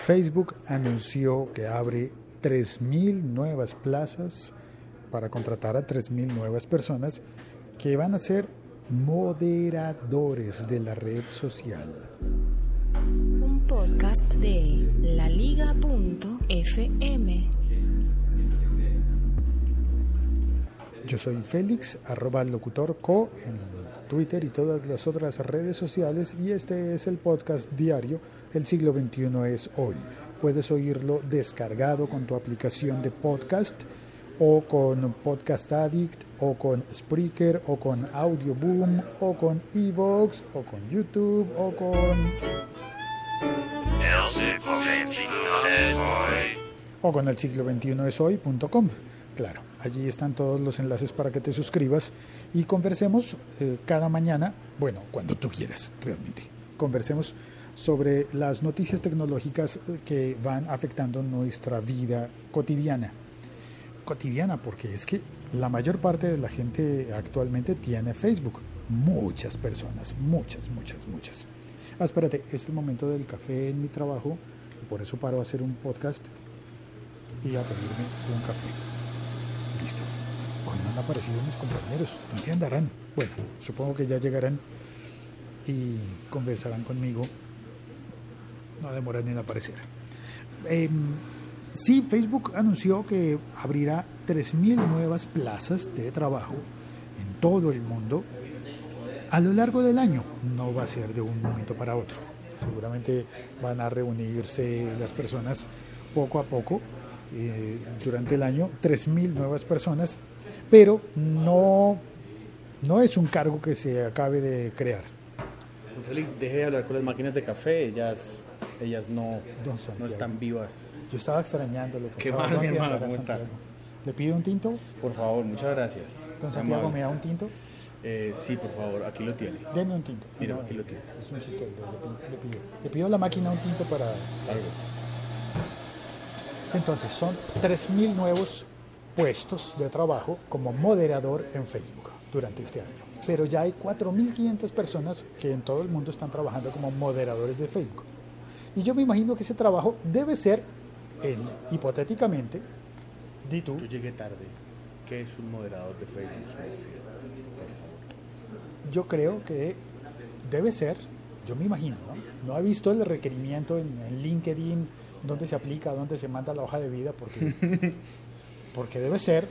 Facebook anunció que abre 3.000 nuevas plazas para contratar a 3.000 nuevas personas que van a ser moderadores de la red social. Un podcast de laliga.fm. Yo soy Félix, arroba locutor co en Twitter y todas las otras redes sociales y este es el podcast diario El siglo XXI es hoy. Puedes oírlo descargado con tu aplicación de podcast o con Podcast Addict o con Spreaker o con Audioboom o con Evox o con YouTube o con o con el siglo XXI es hoy.com. Claro, allí están todos los enlaces para que te suscribas y conversemos eh, cada mañana, bueno, cuando tú quieras, realmente. Conversemos sobre las noticias tecnológicas eh, que van afectando nuestra vida cotidiana. Cotidiana, porque es que la mayor parte de la gente actualmente tiene Facebook. Muchas personas, muchas, muchas, muchas. Ah, espérate, es el momento del café en mi trabajo y por eso paro a hacer un podcast y a pedirme un café. Listo. Hoy no han aparecido mis compañeros. ¿Dónde andarán? Bueno, supongo que ya llegarán y conversarán conmigo. No demoran en aparecer. Eh, sí, Facebook anunció que abrirá 3.000 nuevas plazas de trabajo en todo el mundo a lo largo del año. No va a ser de un momento para otro. Seguramente van a reunirse las personas poco a poco eh, durante el año 3.000 nuevas personas, pero no, no es un cargo que se acabe de crear. Félix, deje de hablar con las máquinas de café, ellas, ellas no, no están vivas. Yo estaba extrañándolo. Qué mal, mi ¿dónde hermano, ¿cómo está? ¿Le pido un tinto? Por favor, muchas gracias. Don Santiago. ¿me da un tinto? Eh, sí, por favor, aquí lo tiene. Deme un tinto. Mira, No, aquí lo tiene. Es un chiste. Le, pido. Le pido a la máquina un tinto para... Entonces, son 3.000 nuevos puestos de trabajo como moderador en Facebook durante este año. Pero ya hay 4.500 personas que en todo el mundo están trabajando como moderadores de Facebook. Y yo me imagino que ese trabajo debe ser, en- hipotéticamente, di tú, Yo llegué tarde. ¿Qué es un moderador de Facebook? yo creo que debe ser, yo me imagino, ¿no? No he visto el requerimiento en, en LinkedIn, dónde se aplica, dónde se manda la hoja de vida, porque, porque debe ser,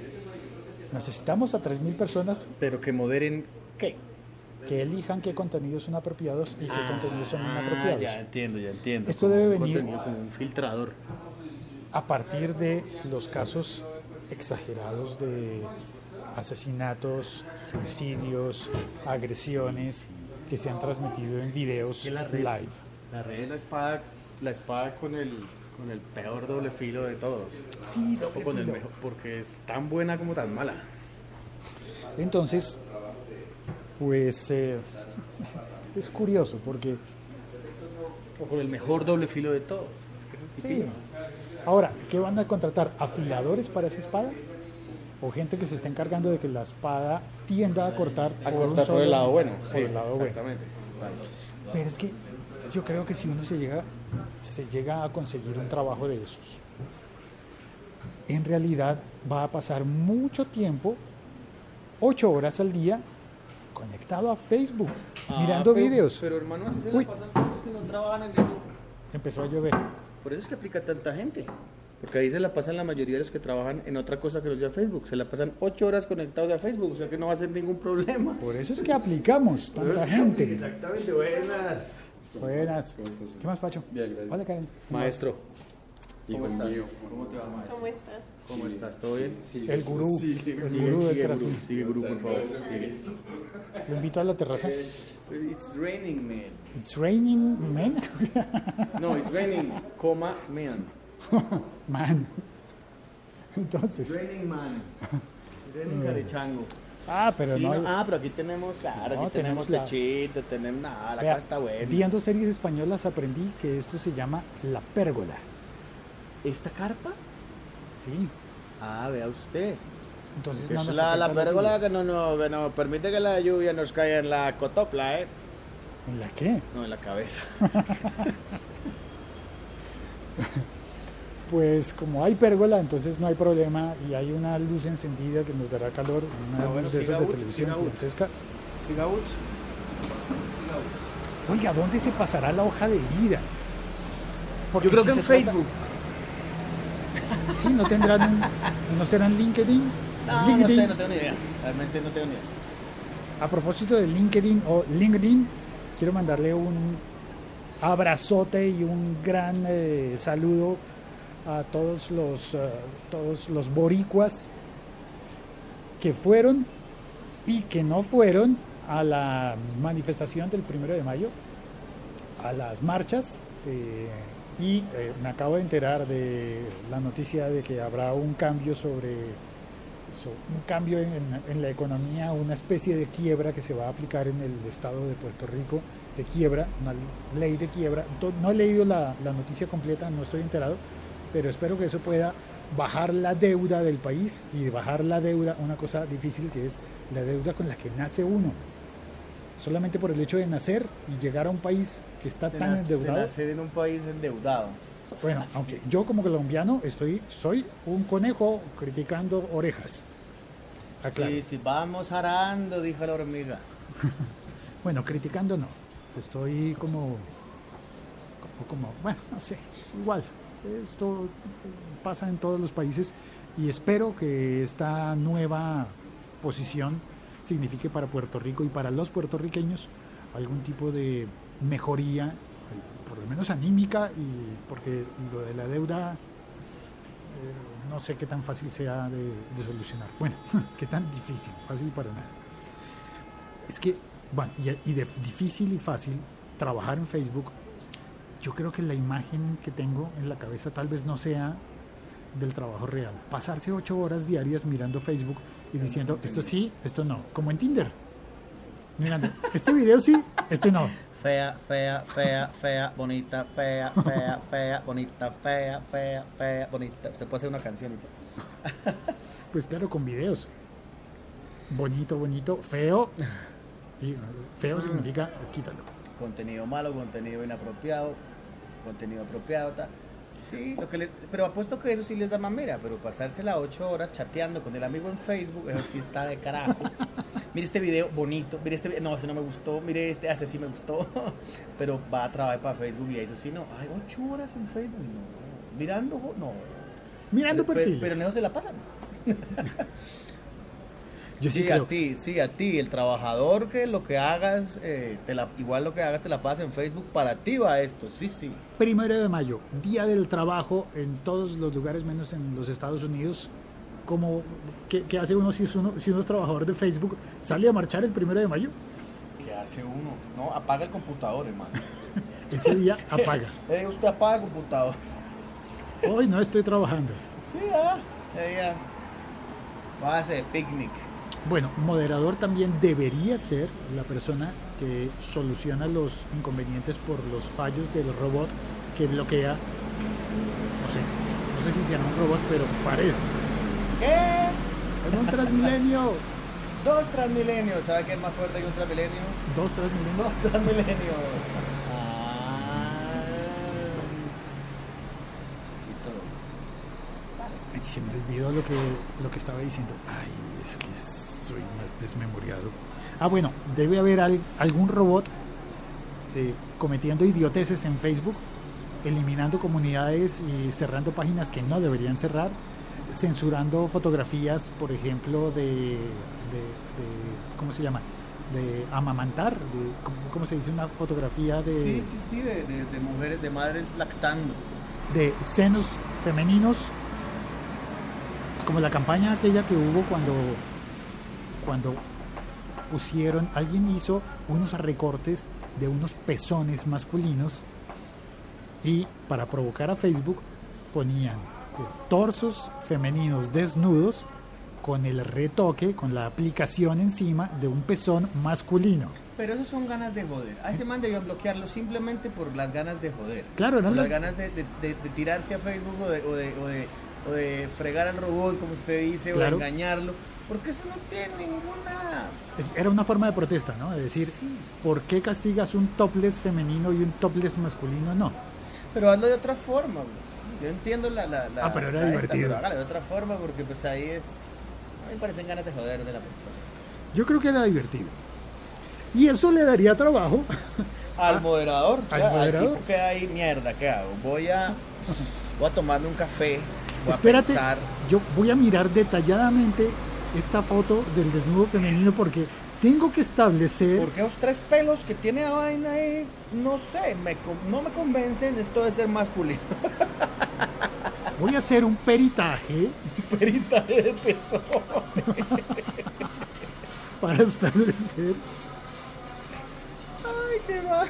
necesitamos a 3.000 personas Pero que moderen, ¿qué? Que elijan qué contenidos son apropiados y qué contenidos son inapropiados. Ah, Ya entiendo, ya entiendo. Esto Como debe venir- Como un filtrador. a partir de los casos exagerados de asesinatos, suicidios, agresiones que se han transmitido en videos la red, live. La red es la espada, la espada con el, con el peor doble filo de todos. Sí, O con el mejor, porque es tan buena como tan mala. Entonces, pues eh, es curioso porque O con el mejor doble filo de todos. Es que eso sí. Ahora, ¿qué van a contratar? ¿Afiladores para esa espada? ¿O gente que se está encargando de que la espada tienda a cortar, A un cortar por solo- el lado bueno. por Sí, el lado bueno? exactamente. Pero es que yo creo que si uno se llega, se llega a conseguir un trabajo de esos, en realidad va a pasar mucho tiempo, ocho horas al día, conectado a Facebook, mirando Ah, pero- videos. Pero hermano, así se la pasan los que no trabajan en eso. Empezó a llover. Por eso es que aplica tanta gente. Porque ahí se la pasan la mayoría de los que trabajan en otra cosa que no sea Facebook. Se la pasan ocho horas conectados a Facebook, o sea que no va a ser ningún problema. Por eso es que aplicamos tanta gente. Exactamente, buenas. Buenas. ¿Qué más, Pacho? Bien, gracias. Hola, Karen. Maestro, ¿cómo estás? mío. ¿Cómo te va, maestro? ¿Cómo estás? ¿Cómo estás? ¿Todo bien? El gurú, Sí, el Sigue, gurú del sigue, Transmi. gurú, sigue, gurú, por favor. Sigue. Lo invito a la terraza. It's raining, man. It's raining, man. No, it's raining, coma, man. man. Entonces, Raining, man. Raining, carechango. ah, pero Sí, no. ah, pero aquí tenemos, claro, No, aquí tenemos, tenemos la- lechito, tenemos nada, la Vea, casa está buena. Viendo series españolas aprendí que esto se llama la pérgola. ¿Esta carpa? Sí. Ah, vea usted. Entonces no Es nos la, la pérgola que no, no, que no permite que la lluvia nos caiga en la cotopla, ¿eh? ¿En la qué? No, en la cabeza. Pues como hay pérgola, entonces no hay problema y hay una luz encendida que nos dará calor, una Ah, bueno, luz de esas de televisión gigantescas. Siga. Oiga, ¿dónde se pasará la hoja de vida? Porque Yo creo si que en trata- Facebook. Sí, no tendrán, un- no serán LinkedIn. No, no sé, no tengo ni idea. Realmente no tengo ni idea. A propósito de LinkedIn o LinkedIn, quiero mandarle un abrazote y un gran eh, saludo a todos los, eh, todos los boricuas que fueron y que no fueron a la manifestación del primero de mayo, a las marchas. eh, y eh, me acabo de enterar de la noticia de que habrá un cambio sobre so- un cambio en, en la economía, una especie de quiebra que se va a aplicar en el estado de Puerto Rico, de quiebra, una ley de quiebra. No he leído la, la noticia completa, no estoy enterado, pero espero que eso pueda bajar la deuda del país y bajar la deuda, una cosa difícil que es la deuda con la que nace uno. Solamente por el hecho de nacer y llegar a un país que está De, tan de endeudado. nacer en un país endeudado. Bueno, Ah, aunque yo como colombiano estoy, soy un conejo criticando orejas. Aclaro. Sí, sí, vamos arando, dijo la hormiga. Bueno, criticando no. Estoy como, como, como, bueno, no sé, es igual. Esto pasa en todos los países y espero que esta nueva posición signifique para Puerto Rico y para los puertorriqueños algún tipo de mejoría, por lo menos anímica, y porque lo de la deuda eh, no sé qué tan fácil sea de, de solucionar. Bueno, qué tan difícil, fácil para nada. Es que, bueno, y, y de difícil y fácil trabajar en Facebook, yo creo que la imagen que tengo en la cabeza tal vez no sea del trabajo real. Pasarse ocho horas diarias mirando Facebook y diciendo esto sí, esto no, como en Tinder. Mirando, este video sí, este no. Fea, fea, fea, fea, bonita, fea, fea, fea, bonita, fea, fea, fea, bonita. Se puede hacer una canción y. Pues claro, con videos. Bonito, bonito, feo. Y feo significa quítalo. Contenido malo, contenido inapropiado, contenido apropiado, ta. Sí, lo que les, pero apuesto que eso sí les da mamera, pero pasársela ocho horas chateando con el amigo en Facebook, eso sí está de carajo. Mire este video bonito, mire este no, ese no me gustó, mire este, ah, este sí me gustó, pero va a trabajar para Facebook y eso sí no. Ay, ocho horas en Facebook, no. Mirando, no. Mirando pero, perfiles. pero en eso se la pasan. Yo sí, Sí, creo. a ti, sí, a ti, el trabajador que lo que hagas, eh, te la, igual lo que hagas te la pasas en Facebook, para ti va esto, sí, sí. Primero de mayo, Día del Trabajo en todos los lugares menos en los Estados Unidos. Como, ¿qué, qué hace uno si, es uno si uno es trabajador de Facebook? ¿Sale a marchar el primero de mayo? ¿Qué hace uno? No, apaga el computador, hermano. Ese día apaga. Eh, usted apaga el computador. Hoy no estoy trabajando. Sí, ah, ya. Va a hacer picnic. Bueno, moderador también debería ser la persona que soluciona los inconvenientes por los fallos del robot que bloquea. No sé, no sé si será un robot, pero parece. ¿Qué? Es un Transmilenio. Dos Transmilenios. ¿Sabe qué es más fuerte que un Transmilenio? Dos Transmilenios. Dos Transmilenios. Ah. Listo. Ay, se me olvidó lo que, lo que estaba diciendo. Ay, es que soy más desmemoriado. Ah, bueno, debe haber al- algún robot eh, cometiendo idioteces en Facebook, eliminando comunidades y cerrando páginas que no deberían cerrar, censurando fotografías, por ejemplo, de, de, de- ¿cómo se llama? De amamantar, de, ¿cómo, se dice? Una fotografía de, Sí, sí, sí, de, de, de mujeres, de madres lactando. de senos femeninos, como la campaña aquella que hubo cuando, cuando pusieron, alguien hizo unos recortes de unos pezones masculinos y para provocar a Facebook ponían eh, torsos femeninos desnudos con el retoque, con la aplicación encima de un pezón masculino. Pero eso son ganas de joder. A ese man debían bloquearlo simplemente por las ganas de joder. Claro, Por eran las ganas de, de- de- de tirarse a Facebook o de, o, o, o de fregar al robot, como usted dice, Claro. o de engañarlo. Porque eso no tiene ninguna... Era una forma de protesta, ¿no? De decir, Sí. ¿por qué castigas un topless femenino y un topless masculino? No. Pero hazlo de otra forma. pues. Yo entiendo la. la, la- Ah, pero era divertido. pero hágalo de otra forma porque, pues ahí es. A mí me parecen ganas de joder de la persona. Yo creo que era divertido. Y eso le daría trabajo. Al moderador. Al moderador. tipo que hay mierda, ¿qué hago? Voy a. Voy a tomarme un café. Voy Espérate, a pensar. yo voy a mirar detalladamente esta foto del desnudo femenino porque tengo que establecer. Porque los tres pelos que tiene la vaina ahí, no sé, me, no me convencen esto de ser masculino. Voy a hacer un peritaje Peritaje de pezón. para establecer. Ay, qué va.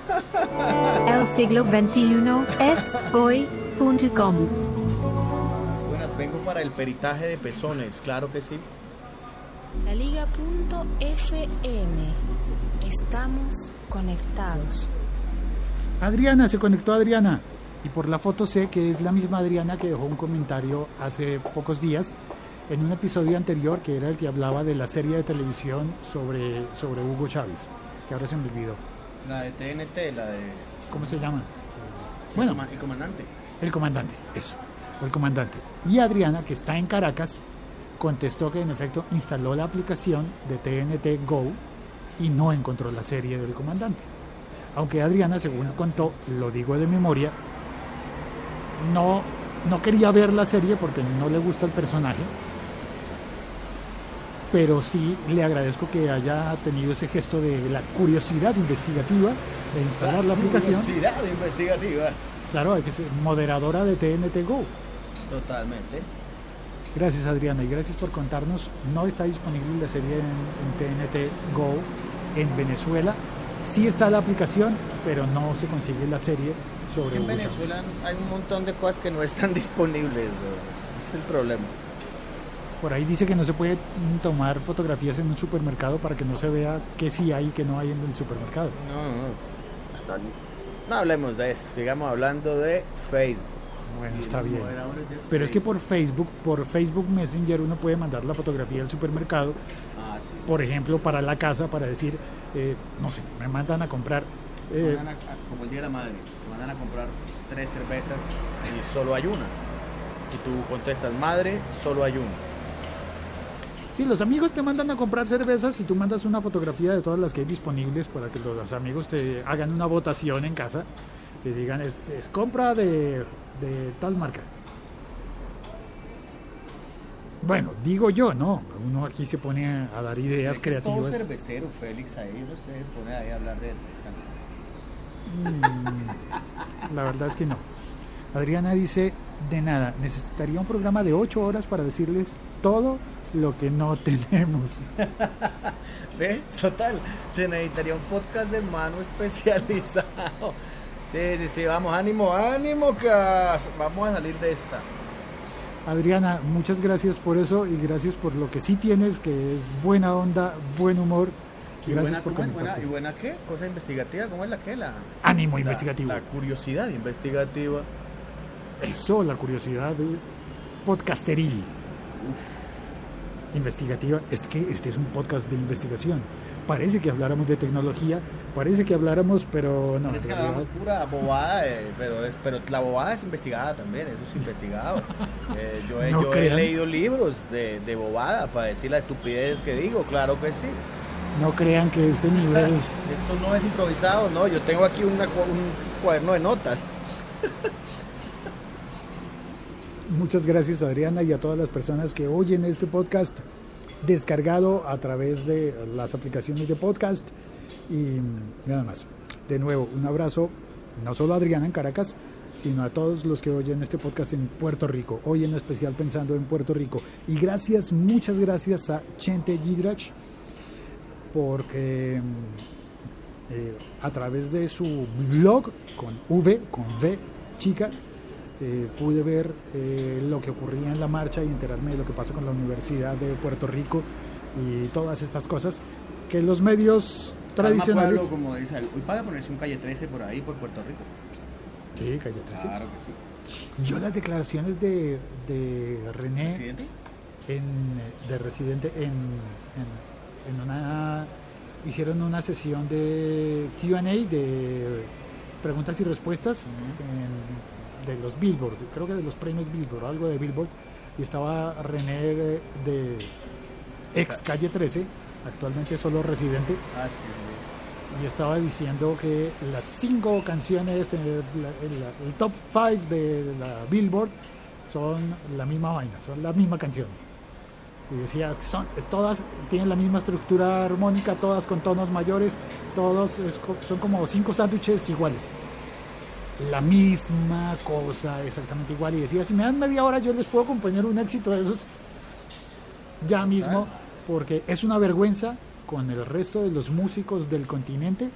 El siglo XXI es hoy.com. Buenas, vengo para el peritaje de pezones, claro que sí. La Liga.fm. Estamos conectados. Adriana, se conectó Adriana. Y por la foto sé que es la misma Adriana que dejó un comentario hace pocos días en un episodio anterior que era el que hablaba de la serie de televisión sobre, sobre Hugo Chávez, que ahora se me olvidó. La de TNT, la de. ¿Cómo se llama? Bueno, el comandante. el comandante, eso, el comandante. Y Adriana, que está en Caracas, contestó que en efecto instaló la aplicación de TNT Go y no encontró la serie del comandante. Aunque Adriana, según contó, lo digo de memoria, no, no quería ver la serie porque no le gusta el personaje, pero sí le agradezco que haya tenido ese gesto de la curiosidad investigativa de instalar la aplicación. Curiosidad investigativa. Claro, hay que ser moderadora de TNT Go. Totalmente. Gracias Adriana y gracias por contarnos. No está disponible la serie en, en TNT Go en Venezuela. Sí está la aplicación, pero no se consigue la serie Es sobre que en. Venezuela hay un montón de cosas que no están disponibles. Ese es el problema. Por ahí dice que no se puede tomar fotografías en un supermercado para que no se vea qué sí hay y qué no hay en el supermercado. No, no, no, no hablemos de eso. Sigamos hablando de Facebook. Bueno, está bien. Pero es que Facebook. por Facebook, por Facebook Messenger uno puede mandar la fotografía del supermercado, Ah, sí. por ejemplo, para la casa, para decir, eh, no sé, me mandan a comprar eh, Mandan a- a- como el Día de la Madre, te mandan a comprar tres cervezas y solo hay una. Y tú contestas, madre, solo hay una. Sí, los amigos te mandan a comprar cervezas y tú mandas una fotografía de todas las que hay disponibles para que los amigos te hagan una votación en casa y digan, es, es compra de, de tal marca. Bueno, digo yo, no. Uno aquí se pone a, dar ideas Es es todo creativas. cervecero, Félix, ahí no se pone ahí a hablar de, Mm, la verdad es que no. Adriana dice, de nada, necesitaría un programa de ocho horas para decirles todo lo que no tenemos. ¿Ves? Total, se necesitaría un podcast de mano especializado. Sí, sí, sí, vamos, ánimo, ánimo, que vamos a salir de esta. Adriana, muchas gracias por eso y gracias por lo que sí tienes, que es buena onda, buen humor. Y Gracias buena, por conectarte. ¿Y buena qué? ¿Cosa investigativa? ¿Cómo es la qué? La, Ánimo la- investigativo. La curiosidad investigativa. Eso, la curiosidad podcasteril. Investigativa. Es que este es un podcast de investigación. Parece que habláramos de tecnología, parece que habláramos, pero no. Parece que hablamos pura bobada, eh, pero, es, pero la bobada es investigada también, eso es investigado. Eh, yo he, No yo he crean. leído libros de, de bobada para decir la estupidez que digo, claro que sí. No crean que este nivel. Esto no es improvisado, no, yo tengo aquí una un cuaderno de notas. Muchas gracias Adriana y a todas las personas que oyen este podcast descargado a través de las aplicaciones de podcast y nada más. De nuevo, un abrazo no solo a Adriana en Caracas, sino a todos los que oyen este podcast en Puerto Rico. Hoy en especial pensando en Puerto Rico. Y gracias, muchas gracias a Chente Gidrach porque eh, a través de su blog con V, con V chica, eh, pude ver eh, lo que ocurría en la marcha y enterarme de lo que pasa con la Universidad de Puerto Rico y todas estas cosas que los medios tradicionales... Pueblo, como dice, hoy paga ponerse un calle 13 por ahí, por Puerto Rico. Sí, calle 13. Claro que sí. Yo las declaraciones de, de René en, de residente en, en, en una hicieron una sesión de Q&A de preguntas y respuestas en- de los Billboard, creo que de los premios Billboard, algo de Billboard, y estaba René de, de ex Calle 13, actualmente solo residente, Ah, sí. y estaba diciendo que las cinco canciones, la- el, el top 5 de la Billboard son la misma vaina, son la misma canción. Y decía, son, es- todas tienen la misma estructura armónica, todas con tonos mayores, todos es son como cinco sándwiches iguales. La misma cosa, exactamente igual. Y decía, si me dan media hora yo les puedo componer un éxito de esos ya mismo, porque es una vergüenza con el resto de los músicos del continente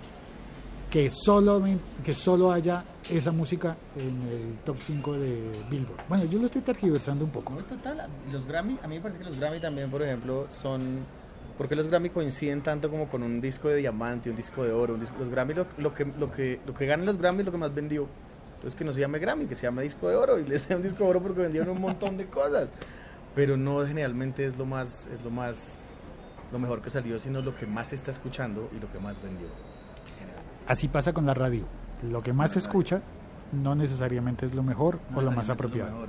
que solo, que solo haya esa música en el top 5 de Billboard. Bueno, yo lo estoy tergiversando un poco. Total, los Grammy, a mí me parece que los Grammy también, por ejemplo, son... ¿Por qué los Grammy coinciden tanto como con un disco de diamante, un disco de oro? Un disco, los Grammy, lo, lo que, lo, que, lo que ganan los Grammy es lo que más vendió. Entonces que no se llame Grammy, que se llame disco de oro y les sea un disco de oro porque vendieron un montón de cosas. Pero no generalmente es lo más, es lo más, lo mejor que salió, sino lo que más se está escuchando y lo que más vendió. Así pasa con la radio. Lo que más se escucha no necesariamente es lo mejor o lo más lo apropiado.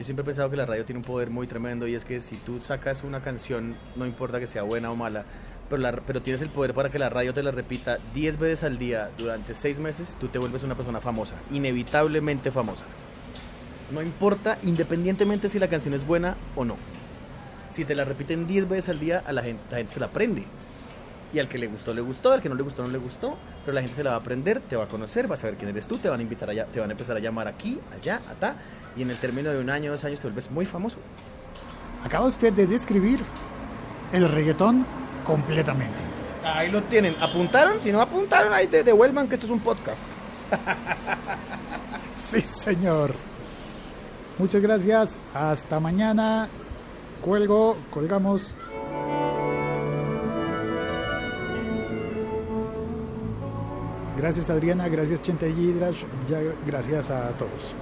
Yo siempre he pensado que la radio tiene un poder muy tremendo y es que si tú sacas una canción, no importa que sea buena o mala, pero, pero tienes el poder para que la radio te la repita 10 veces al día durante 6 meses, tú te vuelves una persona famosa, inevitablemente famosa. No importa, independientemente si la canción es buena o no. Si te la repiten 10 veces al día, a la gente, la gente se la aprende. Y al que le gustó, le gustó, al que no le gustó, no le gustó. Pero la gente se la va a aprender, te va a conocer, va a saber quién eres tú, te van a invitar allá, te van a empezar a llamar aquí, allá, acá. Y en el término de un año, dos años, te vuelves muy famoso. Acaba usted de describir el reggaetón completamente. Ahí lo tienen. ¿Apuntaron? Si no apuntaron, ahí de- devuelvan que esto es un podcast. Sí, señor. Muchas gracias. Hasta mañana. Cuelgo, colgamos. Gracias Adriana, gracias Chente Yidrash, ya- gracias a todos.